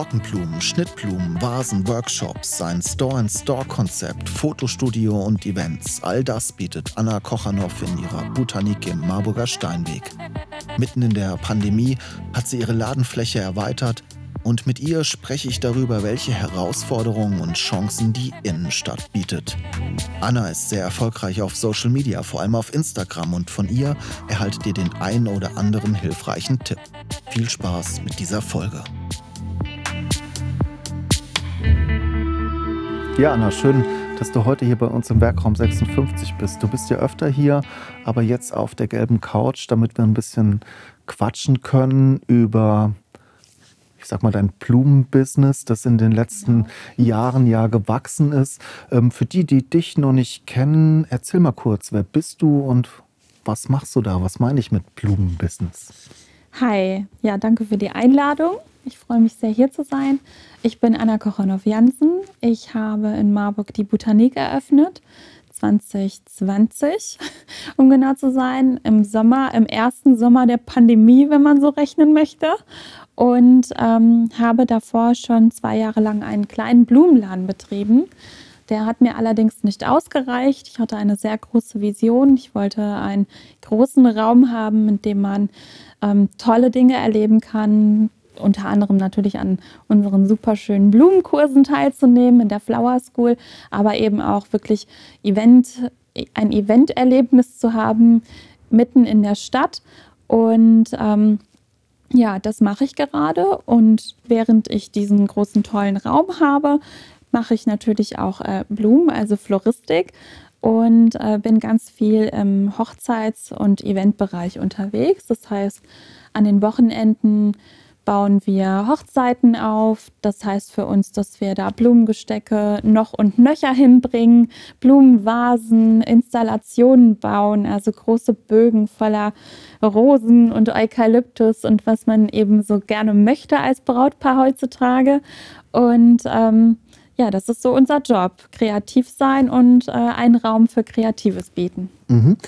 Trockenblumen, Schnittblumen, Vasen, Workshops, ein Store-in-Store-Konzept, Fotostudio und Events. All das bietet Anna Kochanow in ihrer Botanik im Marburger Steinweg. Mitten in der Pandemie hat sie ihre Ladenfläche erweitert und mit ihr spreche ich darüber, welche Herausforderungen und Chancen die Innenstadt bietet. Anna ist sehr erfolgreich auf Social Media, vor allem auf Instagram und von ihr erhaltet ihr den einen oder anderen hilfreichen Tipp. Viel Spaß mit dieser Folge. Ja, Anna, schön, dass du heute hier bei uns im Werkraum 56 bist. Du bist ja öfter hier, aber jetzt auf der gelben Couch, damit wir ein bisschen quatschen können über, ich sag mal, dein Blumenbusiness, das in den letzten Jahren ja gewachsen ist. Ähm, für die, die dich noch nicht kennen, erzähl mal kurz, wer bist du und was machst du da? Was meine ich mit Blumenbusiness? Hi, ja, danke für die Einladung. Ich freue mich sehr, hier zu sein. Ich bin Anna Kochanow-Jansen. Ich habe in Marburg die Botanik eröffnet. 2020, um genau zu sein, im Sommer, im ersten Sommer der Pandemie, wenn man so rechnen möchte. Und ähm, habe davor schon zwei Jahre lang einen kleinen Blumenladen betrieben. Der hat mir allerdings nicht ausgereicht. Ich hatte eine sehr große Vision. Ich wollte einen großen Raum haben, in dem man ähm, tolle Dinge erleben kann, unter anderem natürlich an unseren super schönen Blumenkursen teilzunehmen in der Flower School, aber eben auch wirklich Event, ein Eventerlebnis zu haben mitten in der Stadt. Und ähm, ja, das mache ich gerade. Und während ich diesen großen, tollen Raum habe, mache ich natürlich auch äh, Blumen, also Floristik. Und äh, bin ganz viel im Hochzeits- und Eventbereich unterwegs. Das heißt, an den Wochenenden bauen wir Hochzeiten auf. Das heißt für uns, dass wir da Blumengestecke noch und nöcher hinbringen, Blumenvasen, Installationen bauen, also große Bögen voller Rosen und Eukalyptus und was man eben so gerne möchte als Brautpaar heutzutage. Und ähm, ja, das ist so unser Job. Kreativ sein und äh, einen Raum für Kreatives bieten. Mhm.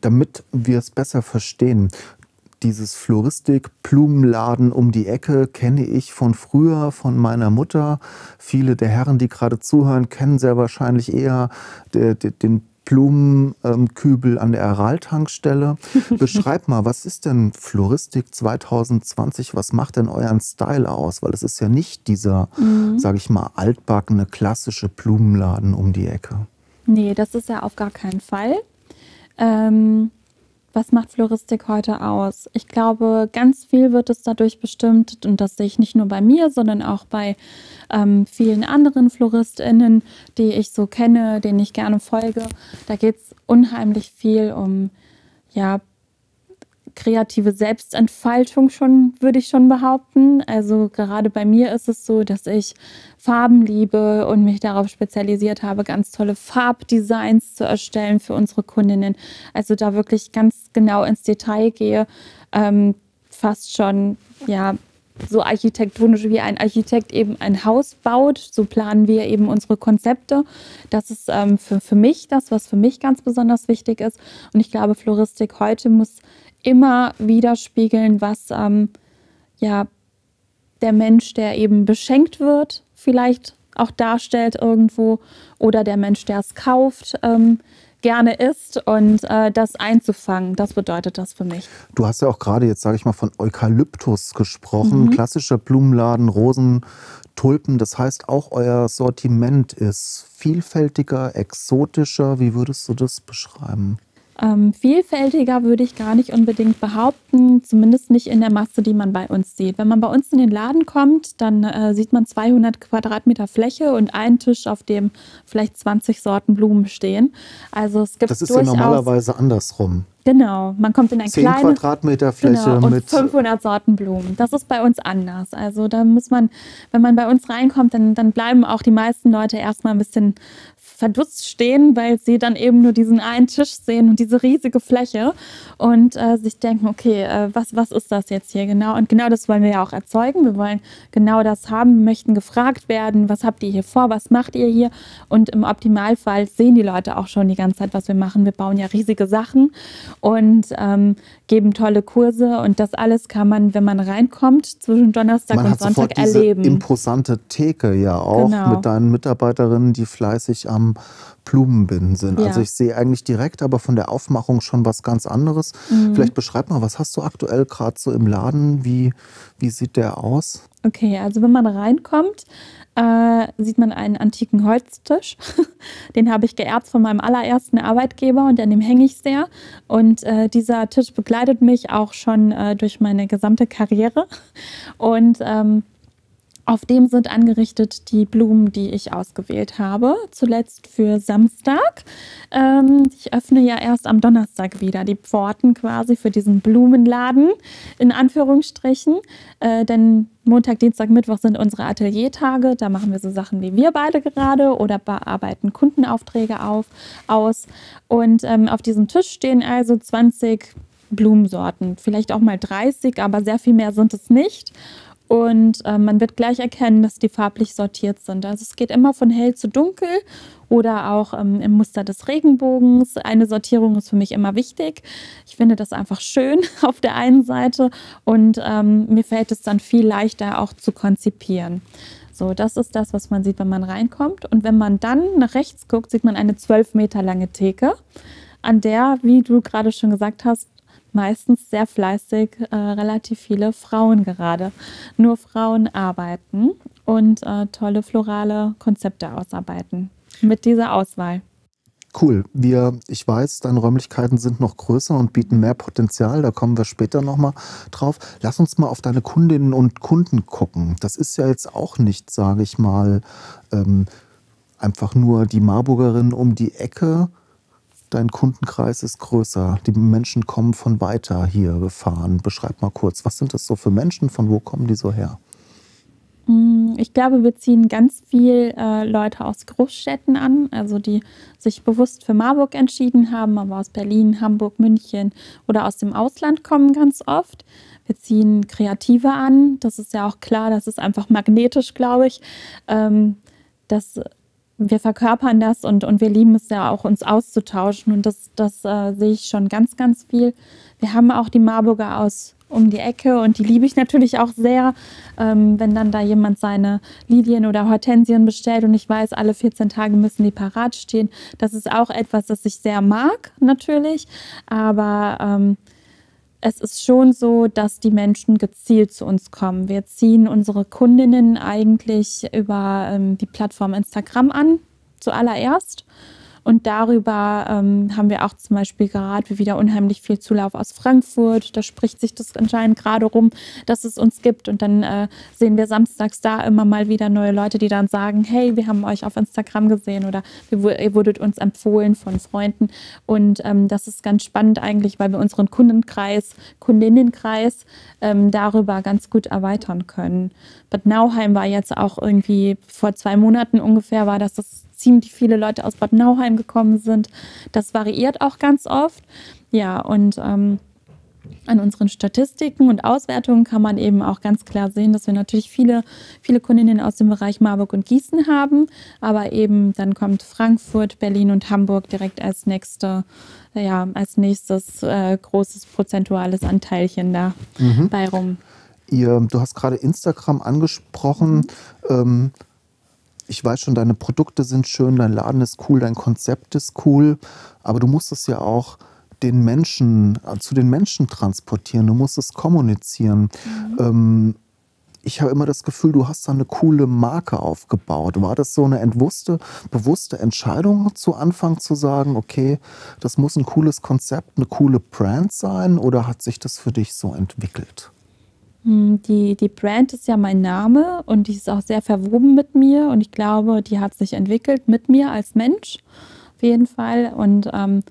Damit wir es besser verstehen, dieses Floristik-Blumenladen um die Ecke kenne ich von früher, von meiner Mutter. Viele der Herren, die gerade zuhören, kennen sehr wahrscheinlich eher den Blumenkübel an der Aral-Tankstelle. Beschreib mal, was ist denn Floristik 2020? Was macht denn euren Style aus? Weil es ist ja nicht dieser, mhm. sage ich mal, altbackene, klassische Blumenladen um die Ecke. Nee, das ist ja auf gar keinen Fall. Ähm, was macht Floristik heute aus? Ich glaube, ganz viel wird es dadurch bestimmt, und das sehe ich nicht nur bei mir, sondern auch bei ähm, vielen anderen FloristInnen, die ich so kenne, denen ich gerne folge. Da geht es unheimlich viel um ja, kreative Selbstentfaltung schon, würde ich schon behaupten. Also gerade bei mir ist es so, dass ich Farben liebe und mich darauf spezialisiert habe, ganz tolle Farbdesigns zu erstellen für unsere Kundinnen. Also da wirklich ganz genau ins Detail gehe, ähm, fast schon, ja, so architektonisch wie ein Architekt eben ein Haus baut. So planen wir eben unsere Konzepte. Das ist ähm, für, für mich das, was für mich ganz besonders wichtig ist. Und ich glaube, Floristik heute muss immer widerspiegeln, was ähm, ja der Mensch, der eben beschenkt wird, vielleicht auch darstellt irgendwo oder der Mensch, der es kauft, ähm, gerne isst und äh, das einzufangen. Das bedeutet das für mich. Du hast ja auch gerade jetzt, sage ich mal, von Eukalyptus gesprochen. Mhm. Klassischer Blumenladen, Rosen, Tulpen. Das heißt, auch euer Sortiment ist vielfältiger, exotischer. Wie würdest du das beschreiben? Ähm, vielfältiger würde ich gar nicht unbedingt behaupten, zumindest nicht in der Masse, die man bei uns sieht. Wenn man bei uns in den Laden kommt, dann äh, sieht man 200 Quadratmeter Fläche und einen Tisch, auf dem vielleicht 20 Sorten Blumen stehen. Also es gibt Das ist ja normalerweise andersrum. Genau, man kommt in ein 10 kleines Quadratmeter Fläche Genau, und mit 500 Sorten Blumen. Das ist bei uns anders. Also da muss man, wenn man bei uns reinkommt, dann, dann bleiben auch die meisten Leute erstmal ein bisschen verdutzt stehen, weil sie dann eben nur diesen einen Tisch sehen und diese riesige Fläche und äh, sich denken, okay, äh, was, was ist das jetzt hier genau? Und genau das wollen wir ja auch erzeugen. Wir wollen genau das haben, möchten gefragt werden, was habt ihr hier vor, was macht ihr hier? Und im Optimalfall sehen die Leute auch schon die ganze Zeit, was wir machen. Wir bauen ja riesige Sachen und ähm, geben tolle Kurse und das alles kann man, wenn man reinkommt, zwischen Donnerstag Man und Sonntag diese erleben. imposante Theke ja auch Genau. mit deinen Mitarbeiterinnen, die fleißig am Blumenbinden sind. Ja. Also ich sehe eigentlich direkt, aber von der Aufmachung schon was ganz anderes. Mhm. Vielleicht beschreib mal, was hast du aktuell gerade so im Laden? Wie, wie sieht der aus? Okay, also wenn man reinkommt, äh, sieht man einen antiken Holztisch. Den habe ich geerbt von meinem allerersten Arbeitgeber und an dem hänge ich sehr. Und äh, dieser Tisch begleitet mich auch schon äh, durch meine gesamte Karriere. Und ähm, auf dem sind angerichtet die Blumen, die ich ausgewählt habe. Zuletzt für Samstag. Ähm, ich öffne ja erst am Donnerstag wieder die Pforten quasi für diesen Blumenladen, in Anführungsstrichen. Äh, denn Montag, Dienstag, Mittwoch sind unsere Ateliertage. Da machen wir so Sachen wie wir beide gerade oder bearbeiten Kundenaufträge auf, aus. Und ähm, auf diesem Tisch stehen also 20 Blumensorten, vielleicht auch mal 30, aber sehr viel mehr sind es nicht. Und äh, man wird gleich erkennen, dass die farblich sortiert sind. Also es geht immer von hell zu dunkel oder auch ähm, im Muster des Regenbogens. Eine Sortierung ist für mich immer wichtig. Ich finde das einfach schön auf der einen Seite und ähm, mir fällt es dann viel leichter auch zu konzipieren. So, das ist das, was man sieht, wenn man reinkommt. Und wenn man dann nach rechts guckt, sieht man eine zwölf Meter lange Theke, an der, wie du gerade schon gesagt hast, meistens sehr fleißig äh, relativ viele Frauen gerade. Nur Frauen arbeiten und äh, tolle florale Konzepte ausarbeiten mit dieser Auswahl. Cool. Wir, ich weiß, deine Räumlichkeiten sind noch größer und bieten mehr Potenzial. Da kommen wir später nochmal drauf. Lass uns mal auf deine Kundinnen und Kunden gucken. Das ist ja jetzt auch nicht, sage ich mal, ähm, einfach nur die Marburgerin um die Ecke. Dein Kundenkreis ist größer. Die Menschen kommen von weiter hier gefahren. Beschreib mal kurz, was sind das so für Menschen? Von wo kommen die so her? Mm, Ich glaube, wir ziehen ganz viel äh, Leute aus Großstädten an, also die sich bewusst für Marburg entschieden haben, aber aus Berlin, Hamburg, München oder aus dem Ausland kommen ganz oft. Wir ziehen Kreative an, das ist ja auch klar, das ist einfach magnetisch, glaube ich. Ähm, das, wir verkörpern das und, und wir lieben es ja auch, uns auszutauschen und das, das äh, sehe ich schon ganz, ganz viel. Wir haben auch die Marburger aus um die Ecke und die liebe ich natürlich auch sehr, ähm, wenn dann da jemand seine Lilien oder Hortensien bestellt und ich weiß, alle 14 Tage müssen die parat stehen. Das ist auch etwas, das ich sehr mag, natürlich, aber ähm, es ist schon so, dass die Menschen gezielt zu uns kommen. Wir ziehen unsere Kundinnen eigentlich über ähm, die Plattform Instagram an, zuallererst. Und darüber ähm, haben wir auch zum Beispiel gerade wieder unheimlich viel Zulauf aus Frankfurt. Da spricht sich das anscheinend gerade rum, dass es uns gibt. Und dann äh, sehen wir samstags da immer mal wieder neue Leute, die dann sagen, hey, wir haben euch auf Instagram gesehen oder ihr wurdet uns empfohlen von Freunden. Und ähm, das ist ganz spannend eigentlich, weil wir unseren Kundenkreis, Kundinnenkreis ähm, darüber ganz gut erweitern können. Bad Nauheim war jetzt auch irgendwie vor zwei Monaten ungefähr, war das, dass ziemlich viele Leute aus Bad Nauheim gekommen sind. Das variiert auch ganz oft. Ja, und ähm, an unseren Statistiken und Auswertungen kann man eben auch ganz klar sehen, dass wir natürlich viele, viele Kundinnen aus dem Bereich Marburg und Gießen haben, aber eben dann kommt Frankfurt, Berlin und Hamburg direkt als nächste, ja, als nächstes äh, großes prozentuales Anteilchen da bei rum. Ihr, du hast gerade Instagram angesprochen. Ähm, ich weiß schon, deine Produkte sind schön, dein Laden ist cool, dein Konzept ist cool, aber du musst es ja auch den Menschen, äh, zu den Menschen transportieren, du musst es kommunizieren. Ähm, ich habe immer das Gefühl, du hast da eine coole Marke aufgebaut. War das so eine entwusste, bewusste Entscheidung zu Anfang zu sagen, okay, das muss ein cooles Konzept, eine coole Brand sein oder hat sich das für dich so entwickelt? Hm, die, die Brand ist ja mein Name und die ist auch sehr verwoben mit mir und ich glaube, die hat sich entwickelt mit mir als Mensch auf jeden Fall. Und ähm,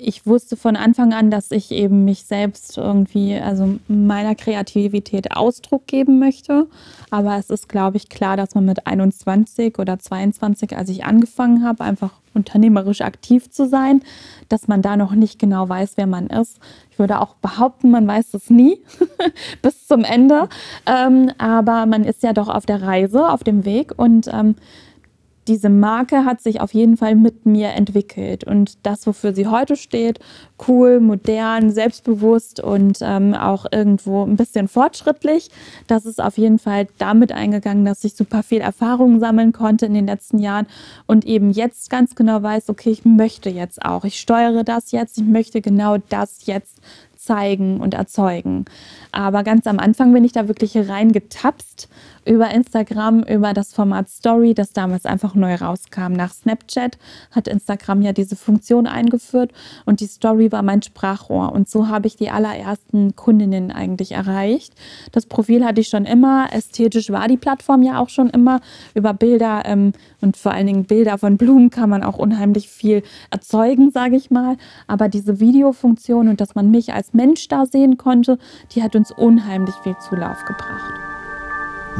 ich wusste von Anfang an, dass ich eben mich selbst irgendwie, also meiner Kreativität Ausdruck geben möchte. Aber es ist, glaube ich, klar, dass man mit 21 oder 22, als ich angefangen habe, einfach unternehmerisch aktiv zu sein, dass man da noch nicht genau weiß, wer man ist. Ich würde auch behaupten, man weiß es nie bis zum Ende. Ähm, aber man ist ja doch auf der Reise, auf dem Weg und ähm, diese Marke hat sich auf jeden Fall mit mir entwickelt. Und das, wofür sie heute steht, cool, modern, selbstbewusst und ähm, auch irgendwo ein bisschen fortschrittlich, das ist auf jeden Fall damit eingegangen, dass ich super viel Erfahrung sammeln konnte in den letzten Jahren und eben jetzt ganz genau weiß, okay, ich möchte jetzt auch, ich steuere das jetzt, ich möchte genau das jetzt zeigen und erzeugen. Aber ganz am Anfang bin ich da wirklich reingetapst über Instagram, über das Format Story, das damals einfach neu rauskam. Nach Snapchat hat Instagram ja diese Funktion eingeführt und die Story war mein Sprachrohr. Und so habe ich die allerersten Kundinnen eigentlich erreicht. Das Profil hatte ich schon immer. Ästhetisch war die Plattform ja auch schon immer. Über Bilder ähm, und vor allen Dingen Bilder von Blumen kann man auch unheimlich viel erzeugen, sage ich mal. Aber diese Videofunktion und dass man mich als Mensch da sehen konnte, die hat uns unheimlich viel Zulauf gebracht.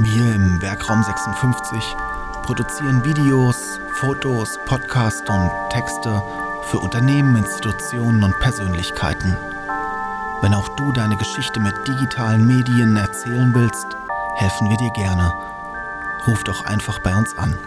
Wir im Werkraum 56 produzieren Videos, Fotos, Podcasts und Texte für Unternehmen, Institutionen und Persönlichkeiten. Wenn auch du deine Geschichte mit digitalen Medien erzählen willst, helfen wir dir gerne. Ruf doch einfach bei uns an.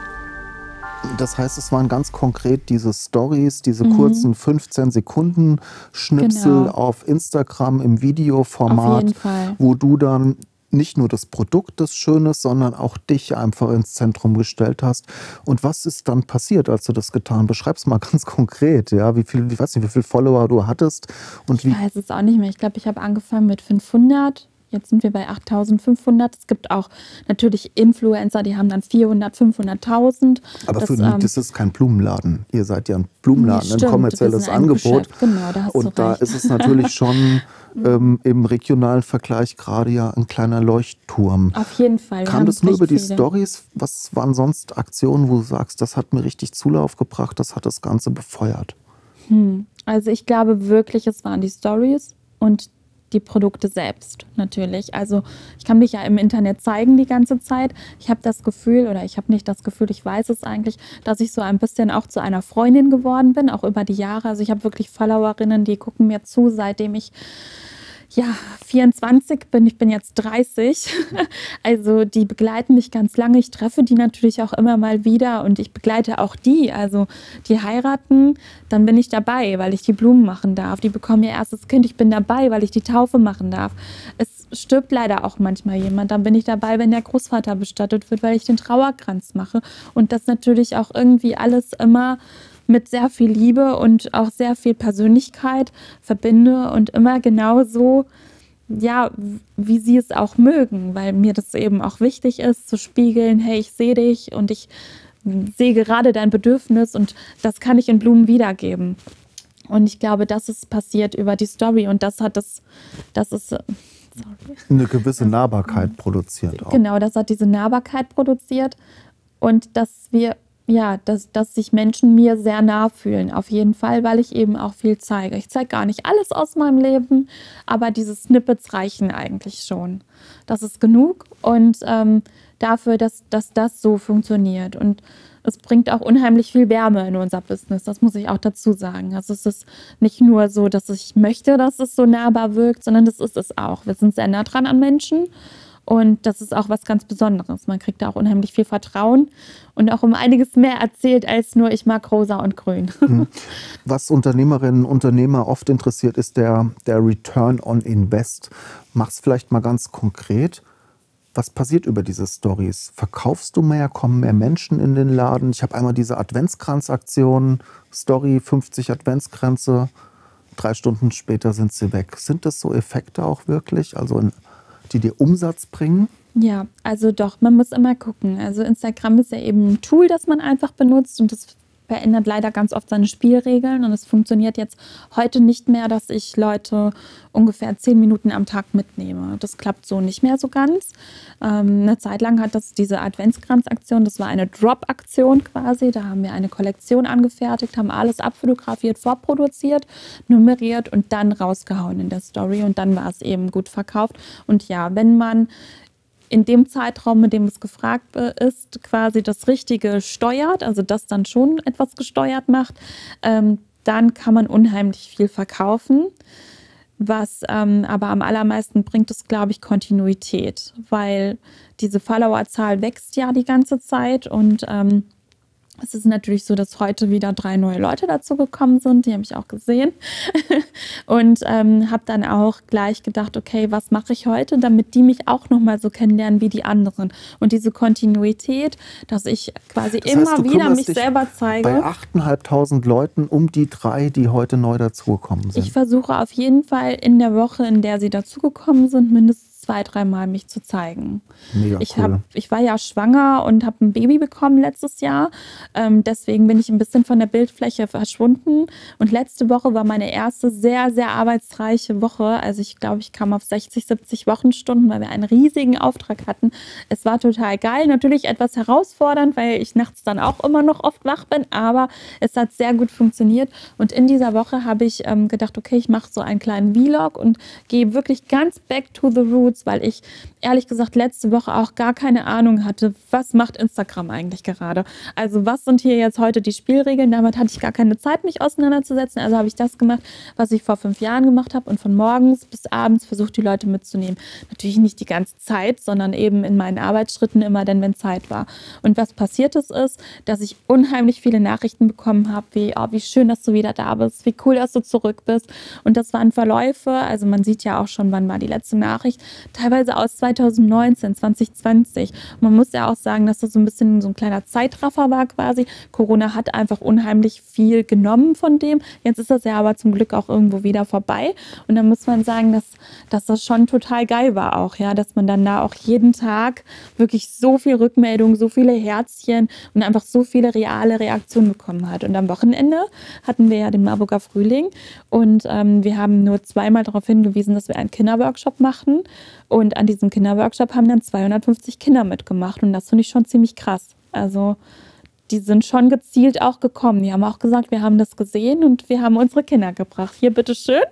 Das heißt, es waren ganz konkret diese Stories, diese mhm. kurzen 15 Sekunden Schnipsel genau. auf Instagram im Videoformat, wo du dann nicht nur das Produkt des Schönes, sondern auch dich einfach ins Zentrum gestellt hast. Und was ist dann passiert, als du das getan? Beschreib's mal ganz konkret, ja, wie viel, ich weiß nicht, wie viele Follower du hattest und ich wie. Ich weiß es auch nicht mehr. Ich glaube, ich habe angefangen mit 500 Jetzt sind wir bei 8500. Es gibt auch natürlich Influencer, die haben dann 400, 500.000. Aber das, für ähm, das ist kein Blumenladen. Ihr seid ja ein Blumenladen, stimmt, ein kommerzielles ein Angebot. Genau, da hast Und da ist es natürlich schon ähm, im regionalen Vergleich gerade ja ein kleiner Leuchtturm. Auf jeden Fall. Kam das nur über die Stories? Was waren sonst Aktionen, wo du sagst, das hat mir richtig Zulauf gebracht, das hat das Ganze befeuert? Hm. Also ich glaube wirklich, es waren die Stories und die Produkte selbst natürlich. Also ich kann mich ja im Internet zeigen die ganze Zeit. Ich habe das Gefühl, oder ich habe nicht das Gefühl, ich weiß es eigentlich, dass ich so ein bisschen auch zu einer Freundin geworden bin, auch über die Jahre. Also ich habe wirklich Followerinnen, die gucken mir zu, seitdem ich ja, 24 bin, ich bin jetzt 30. Also die begleiten mich ganz lange. Ich treffe die natürlich auch immer mal wieder und ich begleite auch die. Also die heiraten, dann bin ich dabei, weil ich die Blumen machen darf. Die bekommen ihr erstes Kind, ich bin dabei, weil ich die Taufe machen darf. Es stirbt leider auch manchmal jemand, dann bin ich dabei, wenn der Großvater bestattet wird, weil ich den Trauerkranz mache. Und das natürlich auch irgendwie alles immer mit sehr viel Liebe und auch sehr viel Persönlichkeit verbinde und immer genau so, ja, wie sie es auch mögen, weil mir das eben auch wichtig ist, zu spiegeln, hey, ich sehe dich und ich sehe gerade dein Bedürfnis und das kann ich in Blumen wiedergeben. Und ich glaube, das ist passiert über die Story und das hat das, das ist sorry. eine gewisse Nahbarkeit produziert. Auch. Genau, das hat diese Nahbarkeit produziert und dass wir ja, dass, dass sich Menschen mir sehr nah fühlen, auf jeden Fall, weil ich eben auch viel zeige. Ich zeige gar nicht alles aus meinem Leben, aber diese Snippets reichen eigentlich schon. Das ist genug und ähm, dafür, dass, dass das so funktioniert. Und es bringt auch unheimlich viel Wärme in unser Business, das muss ich auch dazu sagen. Also es ist nicht nur so, dass ich möchte, dass es so nahbar wirkt, sondern das ist es auch. Wir sind sehr nah dran an Menschen und das ist auch was ganz Besonderes. Man kriegt da auch unheimlich viel Vertrauen und auch um einiges mehr erzählt als nur ich mag rosa und grün. Mhm. Was Unternehmerinnen und Unternehmer oft interessiert, ist der, der Return on Invest. Mach's vielleicht mal ganz konkret. Was passiert über diese Stories? Verkaufst du mehr? Kommen mehr Menschen in den Laden? Ich habe einmal diese Adventskranzaktion, Story 50 Adventskränze. Drei Stunden später sind sie weg. Sind das so Effekte auch wirklich? Also in die dir Umsatz bringen? Ja, also doch, man muss immer gucken. Also Instagram ist ja eben ein Tool, das man einfach benutzt und das verändert leider ganz oft seine Spielregeln und es funktioniert jetzt heute nicht mehr, dass ich Leute ungefähr zehn Minuten am Tag mitnehme. Das klappt so nicht mehr so ganz. Ähm, eine Zeit lang hat das diese Adventskranzaktion, das war eine Drop-Aktion quasi. Da haben wir eine Kollektion angefertigt, haben alles abfotografiert, vorproduziert, nummeriert und dann rausgehauen in der Story und dann war es eben gut verkauft. Und ja, wenn man in dem Zeitraum, in dem es gefragt ist, quasi das Richtige steuert, also das dann schon etwas gesteuert macht, ähm, dann kann man unheimlich viel verkaufen. Was ähm, aber am allermeisten bringt, ist, glaube ich, Kontinuität, weil diese Followerzahl wächst ja die ganze Zeit und ähm, es ist natürlich so, dass heute wieder drei neue Leute dazu gekommen sind. Die habe ich auch gesehen. und ähm, habe dann auch gleich gedacht, okay, was mache ich heute, damit die mich auch nochmal so kennenlernen wie die anderen. Und diese Kontinuität, dass ich quasi das heißt, immer wieder mich selber zeige. Bei 8.500 Leuten um die drei, die heute neu dazugekommen sind. Ich versuche auf jeden Fall in der Woche, in der sie dazugekommen sind, mindestens zwei, dreimal mich zu zeigen. Mega ich, hab, ich war ja schwanger und habe ein Baby bekommen letztes Jahr. Ähm, deswegen bin ich ein bisschen von der Bildfläche verschwunden. Und letzte Woche war meine erste sehr, sehr arbeitsreiche Woche. Also ich glaube, ich kam auf 60, 70 Wochenstunden, weil wir einen riesigen Auftrag hatten. Es war total geil. Natürlich etwas herausfordernd, weil ich nachts dann auch immer noch oft wach bin. Aber es hat sehr gut funktioniert. Und in dieser Woche habe ich ähm, gedacht, okay, ich mache so einen kleinen Vlog und gehe wirklich ganz back to the roots Roots, weil ich ehrlich gesagt letzte Woche auch gar keine Ahnung hatte, was macht Instagram eigentlich gerade. Also was sind hier jetzt heute die Spielregeln? Damit hatte ich gar keine Zeit, mich auseinanderzusetzen. Also habe ich das gemacht, was ich vor fünf Jahren gemacht habe und von morgens bis abends versucht, die Leute mitzunehmen. Natürlich nicht die ganze Zeit, sondern eben in meinen Arbeitsschritten immer dann, wenn Zeit war. Und was passiert ist, ist, dass ich unheimlich viele Nachrichten bekommen habe, wie, oh, wie schön, dass du wieder da bist, wie cool, dass du zurück bist. Und das waren Verläufe, also man sieht ja auch schon, wann war die letzte Nachricht, teilweise aus 2019, 2020. man muss ja auch sagen, dass das so ein bisschen so ein kleiner Zeitraffer war quasi. Corona hat einfach unheimlich viel genommen von dem. Jetzt ist das ja aber zum Glück auch irgendwo wieder vorbei. Und dann muss man sagen, dass, dass das schon total geil war auch, ja, dass man dann da auch jeden Tag wirklich so viel Rückmeldung, so viele Herzchen und einfach so viele reale Reaktionen bekommen hat. Und am Wochenende hatten wir ja den Marburger Frühling und ähm, wir haben nur zweimal darauf hingewiesen, dass wir einen Kinderworkshop machen. Und an diesem Kinderworkshop haben dann 250 Kinder mitgemacht. Und das finde ich schon ziemlich krass. Also die sind schon gezielt auch gekommen. Die haben auch gesagt, wir haben das gesehen und wir haben unsere Kinder gebracht. Hier, bitteschön.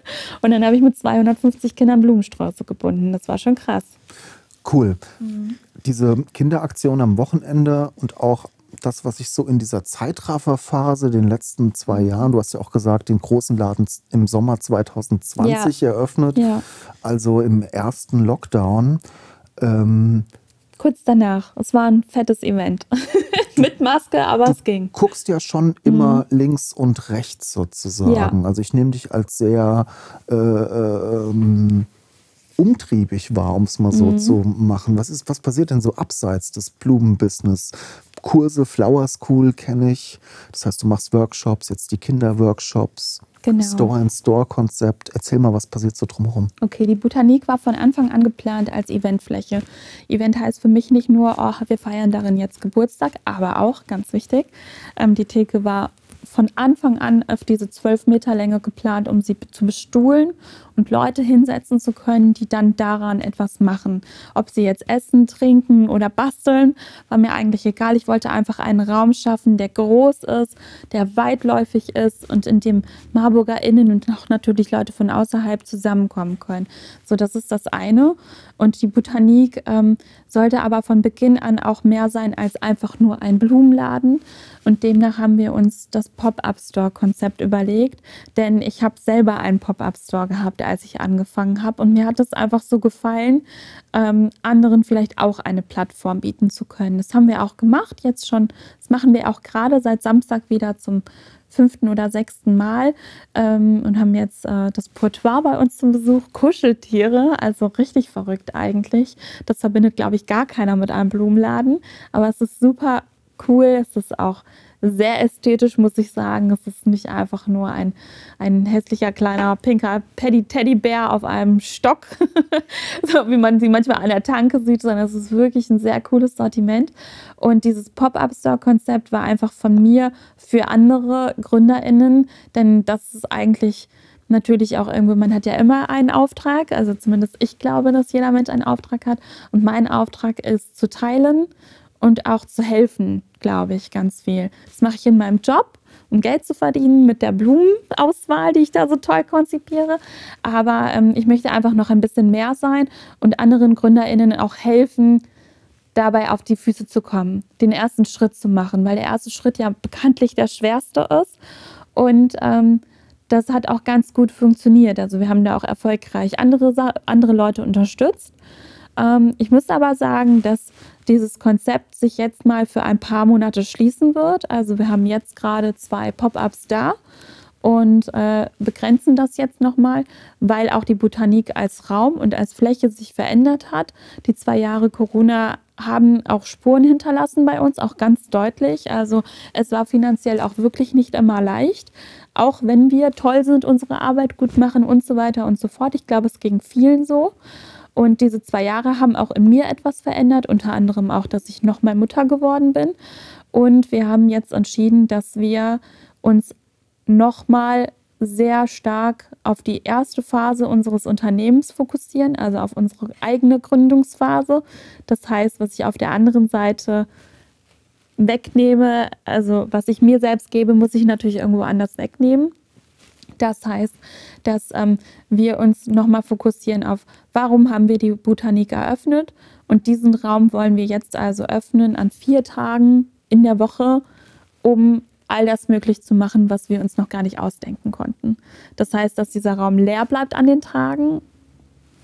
Und dann habe ich mit 250 Kindern Blumensträuße gebunden. Das war schon krass. Cool. Mhm. Diese Kinderaktion am Wochenende und auch das, was ich so in dieser Zeitrafferphase, den letzten zwei Jahren, du hast ja auch gesagt, den großen Laden im Sommer 2020 ja. eröffnet, ja. also im ersten Lockdown. Ähm, Kurz danach. Es war ein fettes Event. Mit Maske, aber du es ging. Du guckst ja schon immer mhm. links und rechts sozusagen. Ja. Also ich nehme dich als sehr äh, ähm, umtriebig wahr, um es mal so mhm. zu machen. Was, ist, was passiert denn so abseits des Blumenbusiness? Kurse, Flower School kenne ich. Das heißt, du machst Workshops, jetzt die Kinderworkshops. Genau. Store-in-Store-Konzept. Erzähl mal, was passiert so drumherum. Okay, die Botanik war von Anfang an geplant als Eventfläche. Event heißt für mich nicht nur, oh, wir feiern darin jetzt Geburtstag, aber auch, ganz wichtig, ähm, die Theke war von Anfang an auf diese 12 Meter Länge geplant, um sie zu bestuhlen und Leute hinsetzen zu können, die dann daran etwas machen. Ob sie jetzt essen, trinken oder basteln, war mir eigentlich egal. Ich wollte einfach einen Raum schaffen, der groß ist, der weitläufig ist und in dem MarburgerInnen und auch natürlich Leute von außerhalb zusammenkommen können. So, das ist das eine. Und die Botanik ähm, sollte aber von Beginn an auch mehr sein als einfach nur ein Blumenladen. Und demnach haben wir uns das Pop-Up-Store-Konzept überlegt, denn ich habe selber einen Pop-Up-Store gehabt, als ich angefangen habe. Und mir hat es einfach so gefallen, ähm, anderen vielleicht auch eine Plattform bieten zu können. Das haben wir auch gemacht, jetzt schon. Das machen wir auch gerade seit Samstag wieder zum fünften oder sechsten Mal ähm, und haben jetzt äh, das Portoir bei uns zum Besuch. Kuscheltiere, also richtig verrückt eigentlich. Das verbindet, glaube ich, gar keiner mit einem Blumenladen. Aber es ist super cool. Es ist auch sehr ästhetisch, muss ich sagen. Es ist nicht einfach nur ein, ein hässlicher kleiner pinker Paddy Teddybär auf einem Stock, so wie man sie manchmal an der Tanke sieht, sondern es ist wirklich ein sehr cooles Sortiment. Und dieses Pop-Up-Store-Konzept war einfach von mir für andere GründerInnen, denn das ist eigentlich natürlich auch irgendwo, man hat ja immer einen Auftrag, also zumindest ich glaube, dass jeder Mensch einen Auftrag hat. Und mein Auftrag ist zu teilen und auch zu helfen, glaube ich, ganz viel. Das mache ich in meinem Job, um Geld zu verdienen mit der Blumenauswahl, die ich da so toll konzipiere. Aber ähm, ich möchte einfach noch ein bisschen mehr sein und anderen GründerInnen auch helfen, dabei auf die Füße zu kommen, den ersten Schritt zu machen, weil der erste Schritt ja bekanntlich der schwerste ist. Und ähm, das hat auch ganz gut funktioniert. Also wir haben da auch erfolgreich andere, andere Leute unterstützt. Ähm, ich muss aber sagen, dass dieses Konzept sich jetzt mal für ein paar Monate schließen wird. Also wir haben jetzt gerade zwei Pop-ups da und äh, begrenzen das jetzt nochmal, weil auch die Botanik als Raum und als Fläche sich verändert hat. Die zwei Jahre Corona haben auch Spuren hinterlassen bei uns, auch ganz deutlich. Also es war finanziell auch wirklich nicht immer leicht, auch wenn wir toll sind, unsere Arbeit gut machen und so weiter und so fort. Ich glaube, es ging vielen so. Und diese zwei Jahre haben auch in mir etwas verändert, unter anderem auch, dass ich nochmal Mutter geworden bin. Und wir haben jetzt entschieden, dass wir uns nochmal sehr stark auf die erste Phase unseres Unternehmens fokussieren, also auf unsere eigene Gründungsphase. Das heißt, was ich auf der anderen Seite wegnehme, also was ich mir selbst gebe, muss ich natürlich irgendwo anders wegnehmen. Das heißt, dass ähm, wir uns nochmal fokussieren auf, warum haben wir die Botanik eröffnet? Und diesen Raum wollen wir jetzt also öffnen an vier Tagen in der Woche, um all das möglich zu machen, was wir uns noch gar nicht ausdenken konnten. Das heißt, dass dieser Raum leer bleibt an den Tagen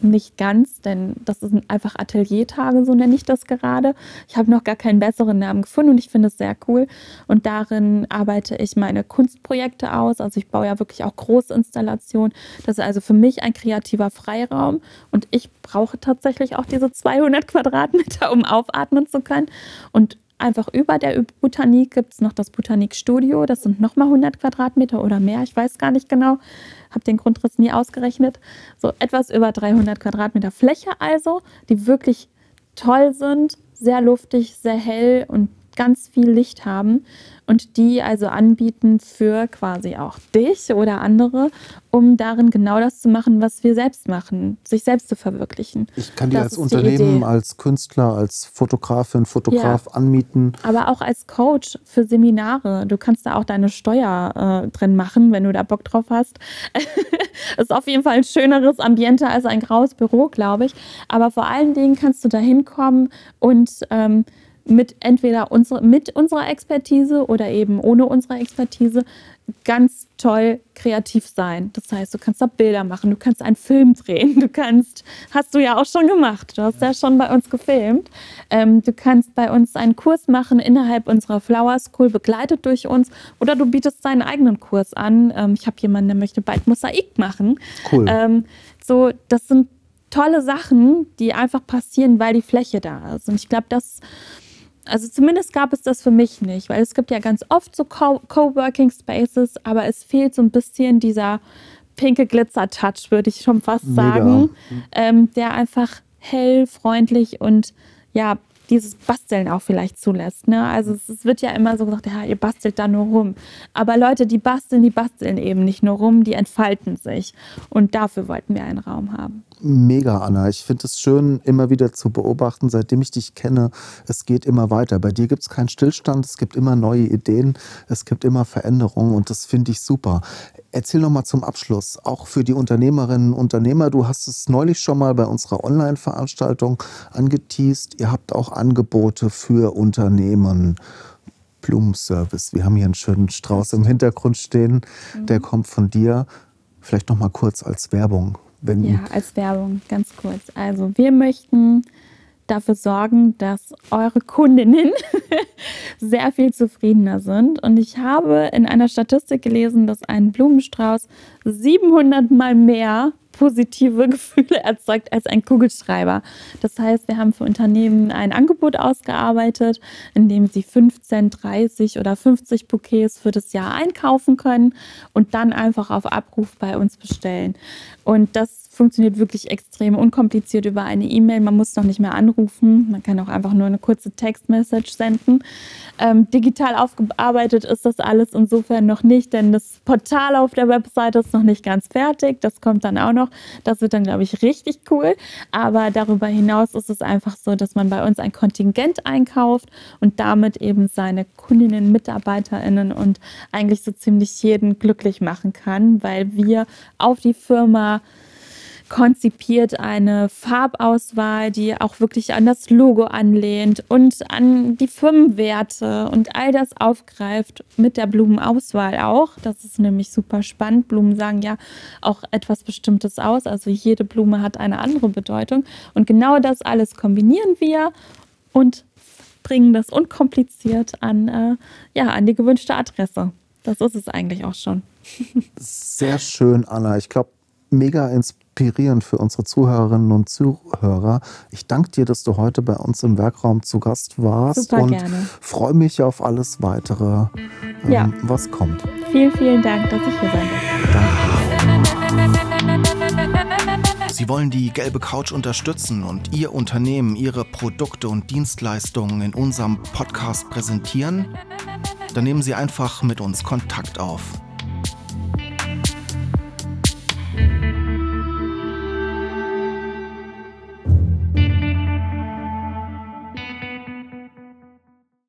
nicht ganz, denn das sind einfach Ateliertage, so nenne ich das gerade. Ich habe noch gar keinen besseren Namen gefunden und ich finde es sehr cool. Und darin arbeite ich meine Kunstprojekte aus. Also ich baue ja wirklich auch Großinstallationen. Das ist also für mich ein kreativer Freiraum und ich brauche tatsächlich auch diese 200 Quadratmeter, um aufatmen zu können. Und einfach über der Botanik gibt es noch das Botanikstudio. Das sind nochmal 100 Quadratmeter oder mehr. Ich weiß gar nicht genau. Habe den Grundriss nie ausgerechnet. So etwas über 300 Quadratmeter Fläche also, die wirklich toll sind, sehr luftig, sehr hell und ganz viel Licht haben und die also anbieten für quasi auch dich oder andere, um darin genau das zu machen, was wir selbst machen, sich selbst zu verwirklichen. Ich kann dir als Unternehmen, als Künstler, als Fotografin, Fotograf ja. anmieten. Aber auch als Coach für Seminare. Du kannst da auch deine Steuer äh, drin machen, wenn du da Bock drauf hast. ist auf jeden Fall ein schöneres Ambiente als ein graues Büro, glaube ich. Aber vor allen Dingen kannst du da hinkommen und ähm, mit entweder unsere, mit unserer Expertise oder eben ohne unsere Expertise ganz toll kreativ sein. Das heißt, du kannst da Bilder machen, du kannst einen Film drehen, du kannst, hast du ja auch schon gemacht, du hast ja schon bei uns gefilmt. Ähm, du kannst bei uns einen Kurs machen innerhalb unserer Flower School, begleitet durch uns, oder du bietest deinen eigenen Kurs an. Ähm, ich habe jemanden, der möchte bald Mosaik machen. Cool. Ähm, so, das sind tolle Sachen, die einfach passieren, weil die Fläche da ist. Und ich glaube, das also zumindest gab es das für mich nicht, weil es gibt ja ganz oft so Coworking Spaces, aber es fehlt so ein bisschen dieser pinke Glitzer-Touch, würde ich schon fast sagen, ähm, der einfach hell, freundlich und ja, dieses Basteln auch vielleicht zulässt. Ne? Also es, es, wird ja immer so gesagt, ja, ihr bastelt da nur rum. Aber Leute, die basteln, die basteln eben nicht nur rum, die entfalten sich. Und dafür wollten wir einen Raum haben. Mega, Anna. Ich finde es schön, immer wieder zu beobachten, seitdem ich dich kenne, es geht immer weiter. Bei dir gibt es keinen Stillstand, es gibt immer neue Ideen, es gibt immer Veränderungen und das finde ich super. Erzähl noch mal zum Abschluss, auch für die Unternehmerinnen und Unternehmer. Du hast es neulich schon mal bei unserer Online-Veranstaltung angeteased. Ihr habt auch Angebote für Unternehmen. Blumenservice. Wir haben hier einen schönen Strauß im Hintergrund stehen. Mhm. Der kommt von dir. Vielleicht noch mal kurz als Werbung. Wenn ja, als Werbung, ganz kurz. Also wir möchten dafür sorgen, dass eure Kundinnen sehr viel zufriedener sind. Und ich habe in einer Statistik gelesen, dass ein Blumenstrauß 700 mal mehr positive Gefühle erzeugt als ein Kugelschreiber. Das heißt, wir haben für Unternehmen ein Angebot ausgearbeitet, in dem sie 15, 30 oder 50 Bouquets für das Jahr einkaufen können und dann einfach auf Abruf bei uns bestellen. Und das funktioniert wirklich extrem unkompliziert über eine E-Mail. Man muss noch nicht mehr anrufen. Man kann auch einfach nur eine kurze Textmessage senden. Ähm, digital aufgearbeitet ist das alles insofern noch nicht, denn das Portal auf der Webseite ist noch nicht ganz fertig. Das kommt dann auch noch. Das wird dann, glaube ich, richtig cool. Aber darüber hinaus ist es einfach so, dass man bei uns ein Kontingent einkauft und damit eben seine Kundinnen, MitarbeiterInnen und eigentlich so ziemlich jeden glücklich machen kann, weil wir auf die Firma konzipiert eine Farbauswahl, die auch wirklich an das Logo anlehnt und an die Firmenwerte und all das aufgreift mit der Blumenauswahl auch. Das ist nämlich super spannend. Blumen sagen ja auch etwas Bestimmtes aus. Also jede Blume hat eine andere Bedeutung. Und genau das alles kombinieren wir und bringen das unkompliziert an, äh, ja, an die gewünschte Adresse. Das ist es eigentlich auch schon. Sehr schön, Anna. Ich glaube, mega inspirierend für unsere Zuhörerinnen und Zuhörer. Ich danke dir, dass du heute bei uns im Werkraum zu Gast warst Super und gerne. freue mich auf alles weitere, ähm, Ja. was kommt. Vielen, vielen Dank, dass ich hier sein durfte. Sie wollen die gelbe Couch unterstützen und Ihr Unternehmen, Ihre Produkte und Dienstleistungen in unserem Podcast präsentieren? Dann nehmen Sie einfach mit uns Kontakt auf.